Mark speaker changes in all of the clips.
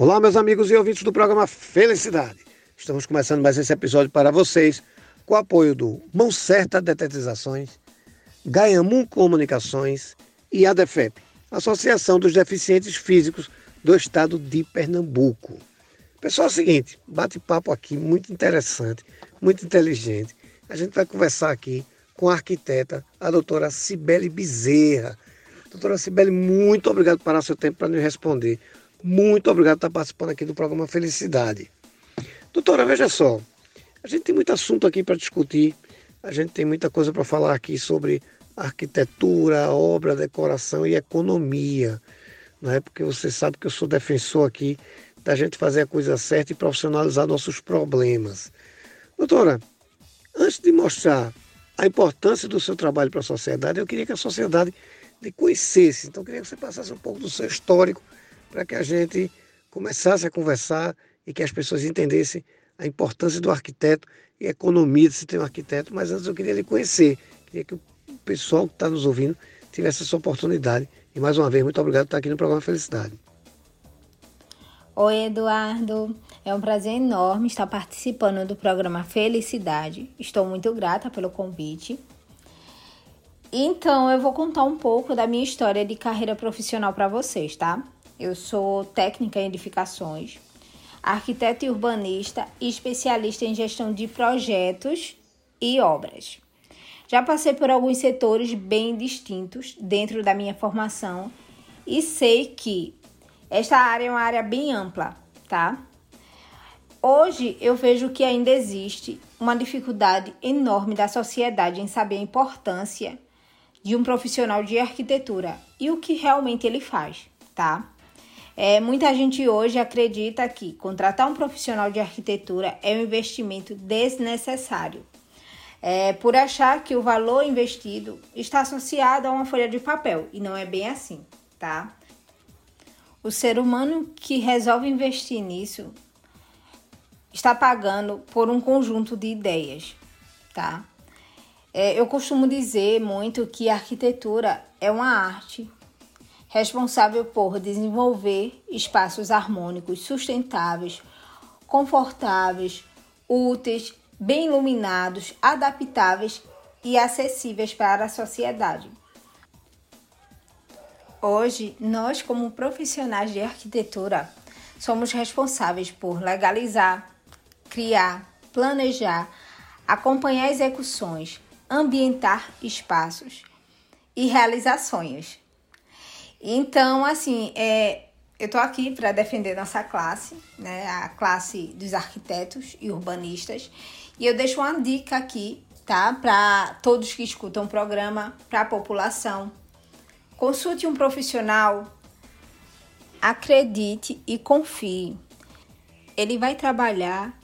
Speaker 1: Olá, meus amigos e ouvintes do programa Felicidade. Estamos começando mais esse episódio para vocês com o apoio do Mão Certa Detetizações, Gaiamun Comunicações e a DEFEP, Associação dos Deficientes Físicos do Estado de Pernambuco. Pessoal, é o seguinte, bate-papo aqui muito interessante, muito inteligente. A gente vai conversar aqui com a arquiteta, a doutora Cibele Bezerra. Doutora Cibele, muito obrigado por parar seu tempo para nos responder. Muito obrigado por estar participando aqui do programa Felicidade. Doutora, veja só, a gente tem muito assunto aqui para discutir, a gente tem muita coisa para falar aqui sobre arquitetura, obra, decoração e economia. Não é porque você sabe que eu sou defensor aqui da gente fazer a coisa certa e profissionalizar nossos problemas. Doutora, antes de mostrar a importância do seu trabalho para a sociedade, eu queria que a sociedade lhe conhecesse. Então, eu queria que você passasse um pouco do seu histórico para que a gente começasse a conversar e que as pessoas entendessem a importância do arquiteto e a economia de se ter um arquiteto. Mas antes eu queria lhe conhecer, queria que o pessoal que está nos ouvindo tivesse essa oportunidade. E mais uma vez, muito obrigado por estar aqui no programa Felicidade.
Speaker 2: Oi, Eduardo. É um prazer enorme estar participando do programa Felicidade. Estou muito grata pelo convite. Então, eu vou contar um pouco da minha história de carreira profissional para vocês, tá? Eu sou técnica em edificações, arquiteta e urbanista e especialista em gestão de projetos e obras. Já passei por alguns setores bem distintos dentro da minha formação e sei que esta área é uma área bem ampla, tá? Hoje eu vejo que ainda existe uma dificuldade enorme da sociedade em saber a importância de um profissional de arquitetura e o que realmente ele faz, tá? É, muita gente hoje acredita que contratar um profissional de arquitetura é um investimento desnecessário, é, por achar que o valor investido está associado a uma folha de papel e não é bem assim, tá? O ser humano que resolve investir nisso está pagando por um conjunto de ideias, tá? É, eu costumo dizer muito que a arquitetura é uma arte responsável por desenvolver espaços harmônicos, sustentáveis, confortáveis, úteis, bem iluminados, adaptáveis e acessíveis para a sociedade. Hoje, nós, como profissionais de arquitetura, somos responsáveis por legalizar, criar, planejar, acompanhar execuções, ambientar espaços e realizar sonhos. Então, assim, é, eu estou aqui para defender nossa classe, né, a classe dos arquitetos e urbanistas, e eu deixo uma dica aqui, tá, para todos que escutam o programa, para a população. Consulte um profissional, acredite e confie. Ele vai trabalhar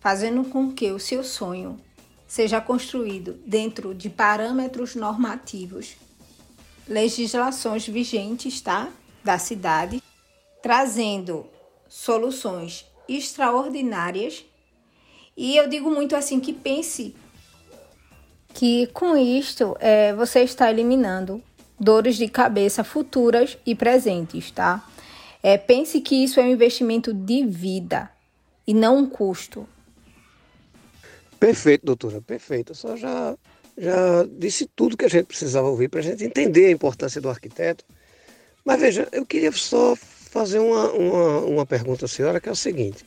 Speaker 2: fazendo com que o seu sonho seja construído dentro de parâmetros normativos legislações vigentes, tá? Da cidade, trazendo soluções extraordinárias. E eu digo muito assim que pense que com isto é, você está eliminando dores de cabeça futuras e presentes, tá? É, pense que isso é um investimento de vida e não um custo.
Speaker 1: Perfeito, doutora, perfeito. Só já já disse tudo que a gente precisava ouvir para a gente entender a importância do arquiteto. Mas veja, eu queria só fazer uma, uma, uma pergunta à senhora, que é o seguinte.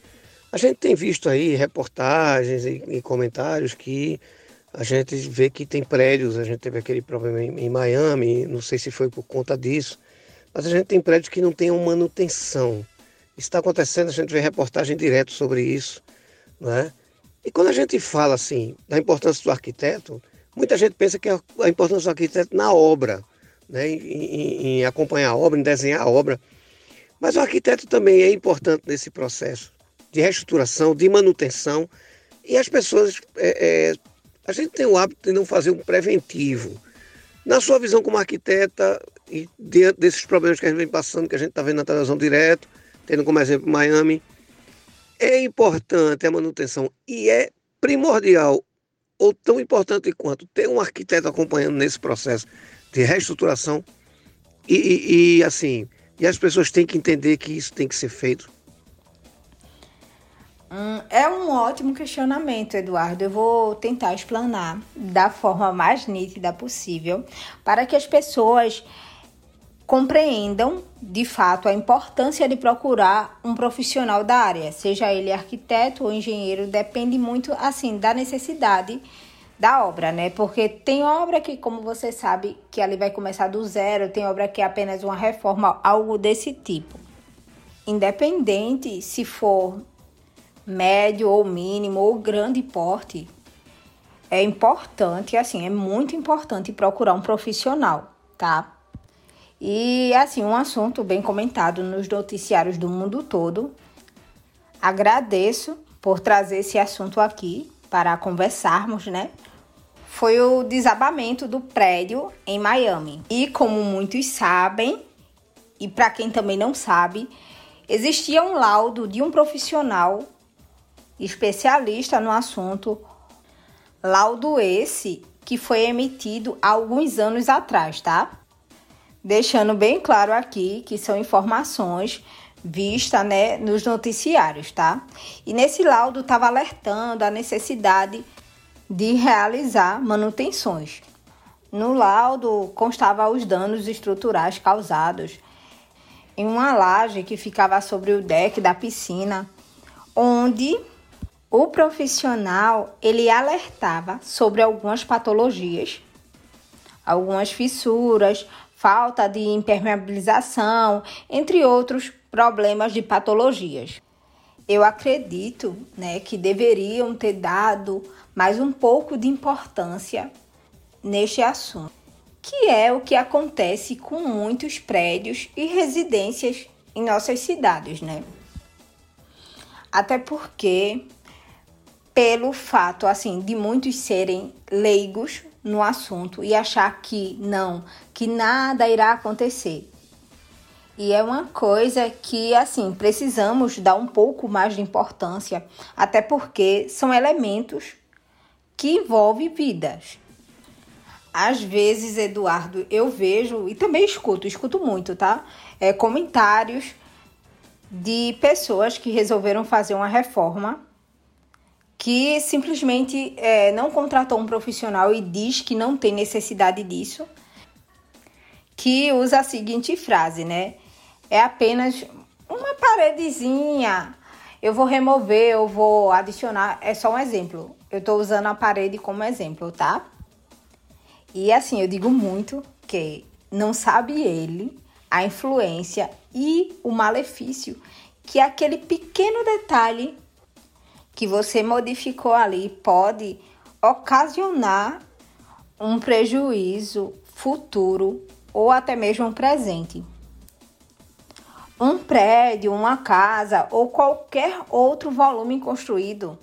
Speaker 1: A gente tem visto aí reportagens e, e, comentários que a gente vê que tem prédios, a gente teve aquele problema em, em, Miami, não sei se foi por conta disso, mas a gente tem prédios que não têm manutenção. Isso está acontecendo, a gente vê reportagem direto sobre isso, né? E quando a gente fala assim da importância do arquiteto, Muita gente pensa que a importância do arquiteto na obra, né, em, em, acompanhar a obra, em desenhar a obra. Mas o arquiteto também é importante nesse processo de reestruturação, de manutenção. E as pessoas. É, é, a gente tem o hábito de não fazer um preventivo. Na sua visão como arquiteta, e diante desses problemas que a gente vem passando, que a gente está vendo na televisão direto, tendo como exemplo Miami, é importante a manutenção e é primordial ou tão importante quanto ter um arquiteto acompanhando nesse processo de reestruturação e, e, e, assim, e as pessoas têm que entender que isso tem que ser feito
Speaker 2: Hum, é um ótimo questionamento, Eduardo. Eu vou tentar explanar da forma mais nítida possível para que as pessoas compreendam de fato a importância de procurar um profissional da área, seja ele arquiteto ou engenheiro, depende muito assim da necessidade da obra, né? Porque tem obra que, como você sabe, que ali vai começar do zero, tem obra que é apenas uma reforma, algo desse tipo. Independente se for médio ou mínimo ou grande porte, é importante, assim, é muito importante procurar um profissional, tá? E assim, um assunto bem comentado nos noticiários do mundo todo. Agradeço por trazer esse assunto aqui para conversarmos, né? Foi o desabamento do prédio em Miami. E como muitos sabem, e para quem também não sabe, existia um laudo de um profissional especialista no assunto, laudo esse que foi emitido há alguns anos atrás, tá? Deixando bem claro aqui que são informações vistas né, nos noticiários, tá? E nesse laudo estava alertando a necessidade de realizar manutenções. No laudo constava os danos estruturais causados em uma laje que ficava sobre o deck da piscina, onde o profissional ele alertava sobre algumas patologias, algumas fissuras, falta de impermeabilização, entre outros problemas de patologias. Eu acredito, né, que deveriam ter dado mais um pouco de importância neste assunto, que é o que acontece com muitos prédios e residências em nossas cidades, né? Até porque pelo fato assim de muitos serem leigos no assunto e achar que não, que nada irá acontecer. E é uma coisa que assim precisamos dar um pouco mais de importância, até porque são elementos que envolvem vidas. Às vezes, Eduardo, eu vejo e também escuto, escuto muito, tá? É, comentários de pessoas que resolveram fazer uma reforma que simplesmente é, não contratou um profissional e diz que não tem necessidade disso, que usa a seguinte frase, né? É apenas uma paredezinha. Eu vou remover, eu vou adicionar. É só um exemplo. Eu estou usando a parede como exemplo, tá? E assim, eu digo muito que não sabe ele a influência e o malefício que aquele pequeno detalhe que você modificou ali pode ocasionar um prejuízo futuro ou até mesmo um presente. Um prédio, uma casa ou qualquer outro volume construído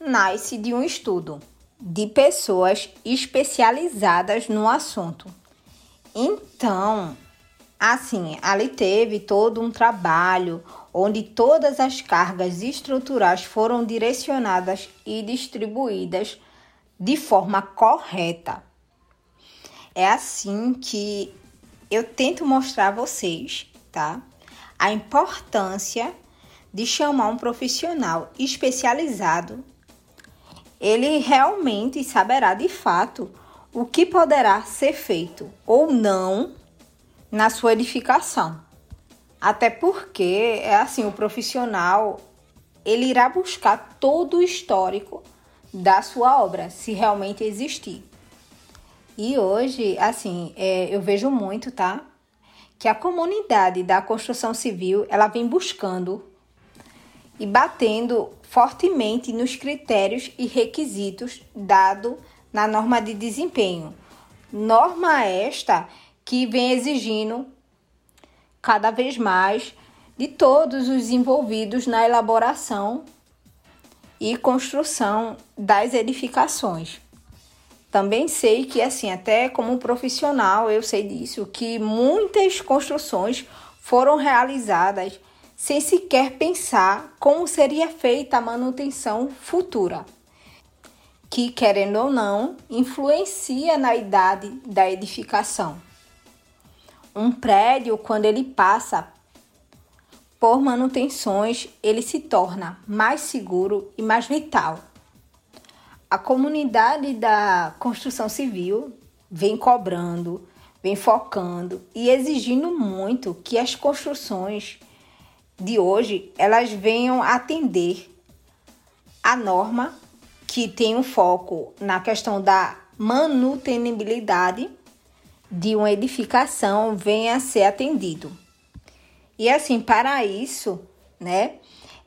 Speaker 2: nasce de um estudo de pessoas especializadas no assunto. Então, assim, ali teve todo um trabalho, onde todas as cargas estruturais foram direcionadas e distribuídas de forma correta. É assim que eu tento mostrar a vocês, tá? A importância de chamar um profissional especializado. Ele realmente saberá de fato o que poderá ser feito ou não na sua edificação. Até porque é assim, o profissional ele irá buscar todo o histórico da sua obra, se realmente existir. E hoje, assim, é, eu vejo muito, tá? Que a comunidade da construção civil ela vem buscando e batendo fortemente nos critérios e requisitos dado na norma de desempenho. Norma esta que vem exigindo cada vez mais de todos os envolvidos na elaboração e construção das edificações. Também sei que, assim, até como profissional, eu sei disso, que muitas construções foram realizadas sem sequer pensar como seria feita a manutenção futura, que, querendo ou não, influencia na idade da edificação um prédio, quando ele passa por manutenções, ele se torna mais seguro e mais vital. A comunidade da construção civil vem cobrando, vem focando e exigindo muito que as construções de hoje elas venham atender a norma que tem um foco na questão da manutenibilidade de uma edificação venha a ser atendido. E assim, para isso, né,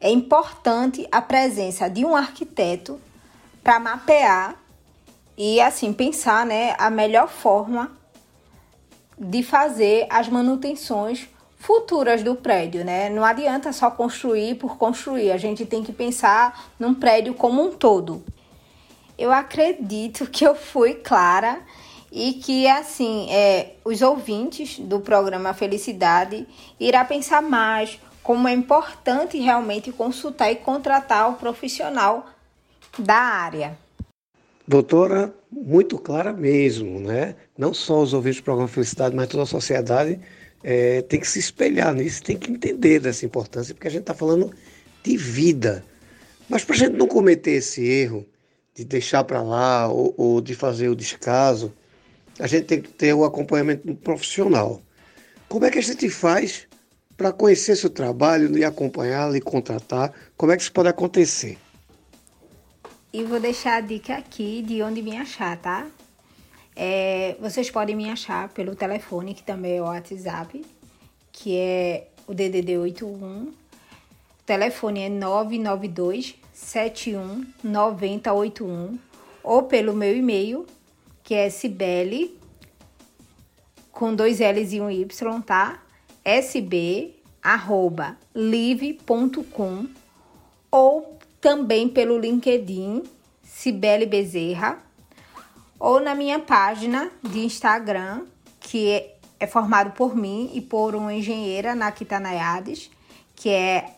Speaker 2: é importante a presença de um arquiteto para mapear e assim pensar, né, a melhor forma de fazer as manutenções futuras do prédio, né? Não adianta só construir por construir, a gente tem que pensar num prédio como um todo. Eu acredito que eu fui clara e que assim é, os ouvintes do programa Felicidade irá pensar mais como é importante realmente consultar e contratar o profissional da área.
Speaker 1: Doutora, muito clara mesmo, né? Não só os ouvintes do programa Felicidade, mas toda a sociedade é, tem que se espelhar nisso, tem que entender dessa importância, porque a gente está falando de vida. Mas para a gente não cometer esse erro de deixar para lá ou, ou de fazer o descaso, a gente tem que ter o acompanhamento profissional. Como é que a gente faz para conhecer seu trabalho e acompanhá-lo e contratar? Como é que isso pode acontecer?
Speaker 2: E vou deixar a dica aqui de onde me achar, tá? É, vocês podem me achar pelo telefone, que também é o WhatsApp, que é o DDD 81. O telefone é 992 71 9081 ou pelo meu e-mail, que é Sibeli, com dois L's e um Y, tá? sb, arroba, live.com ou também pelo LinkedIn, Cibele Bezerra, ou na minha página de Instagram, que é, é formado por mim e por uma engenheira, Nakita Nayades, que é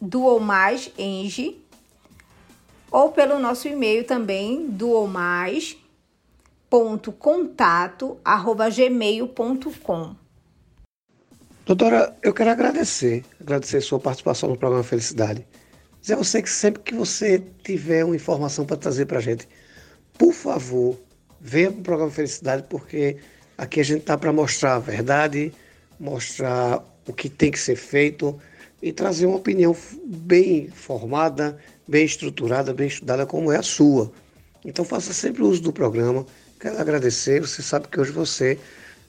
Speaker 2: duomais enge, ou pelo nosso e-mail também, duomais.contato@gmail.com.
Speaker 1: Doutora, eu quero agradecer, agradecer sua participação no programa Felicidade. Dizer a você que sempre que você tiver uma informação para trazer para a gente, por favor, venha para o programa Felicidade, porque aqui a gente está para mostrar a verdade, mostrar o que tem que ser feito e trazer uma opinião bem formada, bem estruturada, bem estudada, como é a sua. Então faça sempre uso do programa. Quero agradecer, você sabe que hoje você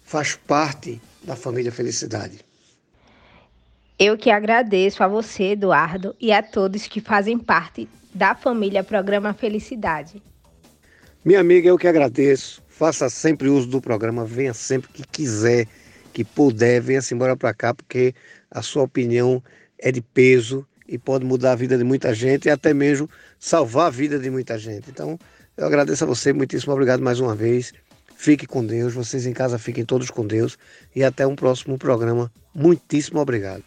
Speaker 1: faz parte da família Felicidade.
Speaker 2: Eu que agradeço a você, Eduardo, e a todos que fazem parte da família Programa Felicidade.
Speaker 1: Minha amiga, eu que agradeço. Faça sempre uso do programa, venha sempre que quiser, que puder, venha-se embora para cá, porque a sua opinião é de peso e pode mudar a vida de muita gente e até mesmo salvar a vida de muita gente. Então, eu agradeço a você, muitíssimo obrigado mais uma vez. Fique com Deus, vocês em casa fiquem todos com Deus e até um próximo programa. Muitíssimo obrigado.